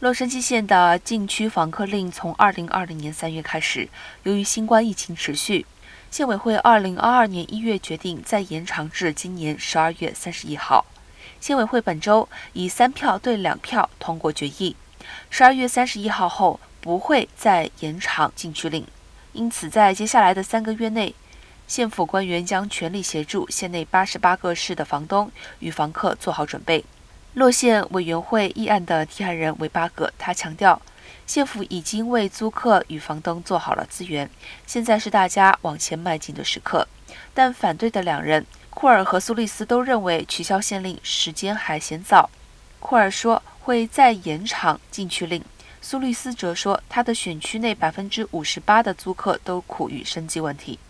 洛杉矶县的禁区访客令从二零二零年三月开始，由于新冠疫情持续，县委会二零二二年一月决定再延长至今年十二月三十一号。县委会本周以三票对两票通过决议，十二月三十一号后不会再延长禁区令。因此，在接下来的三个月内，县府官员将全力协助县内八十八个市的房东与房客做好准备。洛县委员会议案的提案人为巴格，他强调，县府已经为租客与房东做好了资源，现在是大家往前迈进的时刻。但反对的两人库尔和苏利斯都认为取消限令时间还嫌早。库尔说会再延长禁区令，苏利斯则说他的选区内百分之五十八的租客都苦于生计问题。